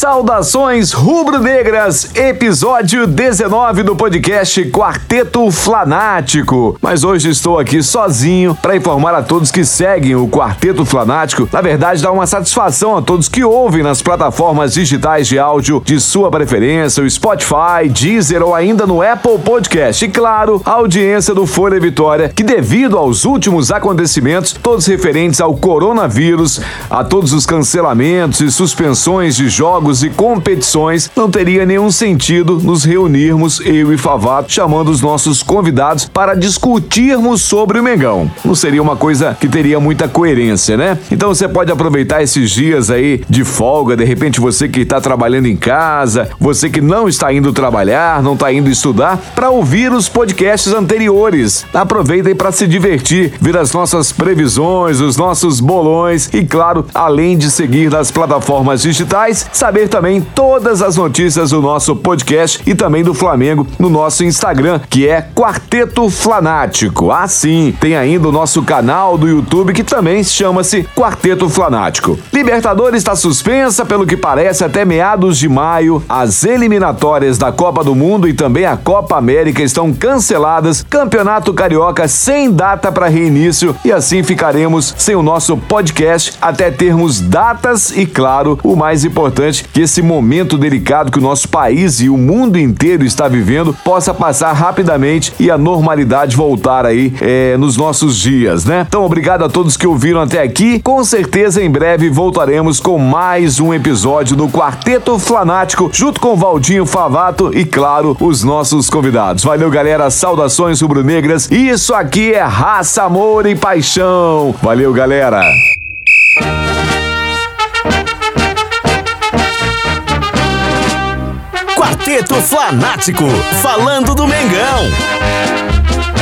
Saudações rubro-negras, episódio 19 do podcast Quarteto Flanático. Mas hoje estou aqui sozinho para informar a todos que seguem o Quarteto Flanático. Na verdade, dá uma satisfação a todos que ouvem nas plataformas digitais de áudio de sua preferência, o Spotify, Deezer ou ainda no Apple Podcast. E claro, a audiência do Folha Vitória, que devido aos últimos acontecimentos, todos referentes ao coronavírus, a todos os cancelamentos e suspensões de jogos jogos e competições, não teria nenhum sentido nos reunirmos, eu e Favato, chamando os nossos convidados para discutirmos sobre o Mengão. Não seria uma coisa que teria muita coerência, né? Então você pode aproveitar esses dias aí de folga, de repente você que está trabalhando em casa, você que não está indo trabalhar, não está indo estudar, para ouvir os podcasts anteriores. Aproveitem para se divertir, ver as nossas previsões, os nossos bolões e, claro, além de seguir nas plataformas digitais, saber também todas as notícias do nosso podcast e também do Flamengo no nosso Instagram, que é Quarteto Flanático. Assim, tem ainda o nosso canal do YouTube que também chama-se Quarteto Flanático. Libertadores está suspensa, pelo que parece, até meados de maio. As eliminatórias da Copa do Mundo e também a Copa América estão canceladas. Campeonato Carioca sem data para reinício e assim ficaremos sem o nosso podcast até termos datas e, claro, o mais importante que esse momento delicado que o nosso país e o mundo inteiro está vivendo possa passar rapidamente e a normalidade voltar aí é, nos nossos dias, né? Então, obrigado a todos que ouviram até aqui. Com certeza, em breve voltaremos com mais um episódio do Quarteto Flanático, junto com Valdinho Favato e, claro, os nossos convidados. Valeu, galera. Saudações rubro-negras. Isso aqui é raça, amor e paixão. Valeu, galera. Quarteto fanático falando do Mengão.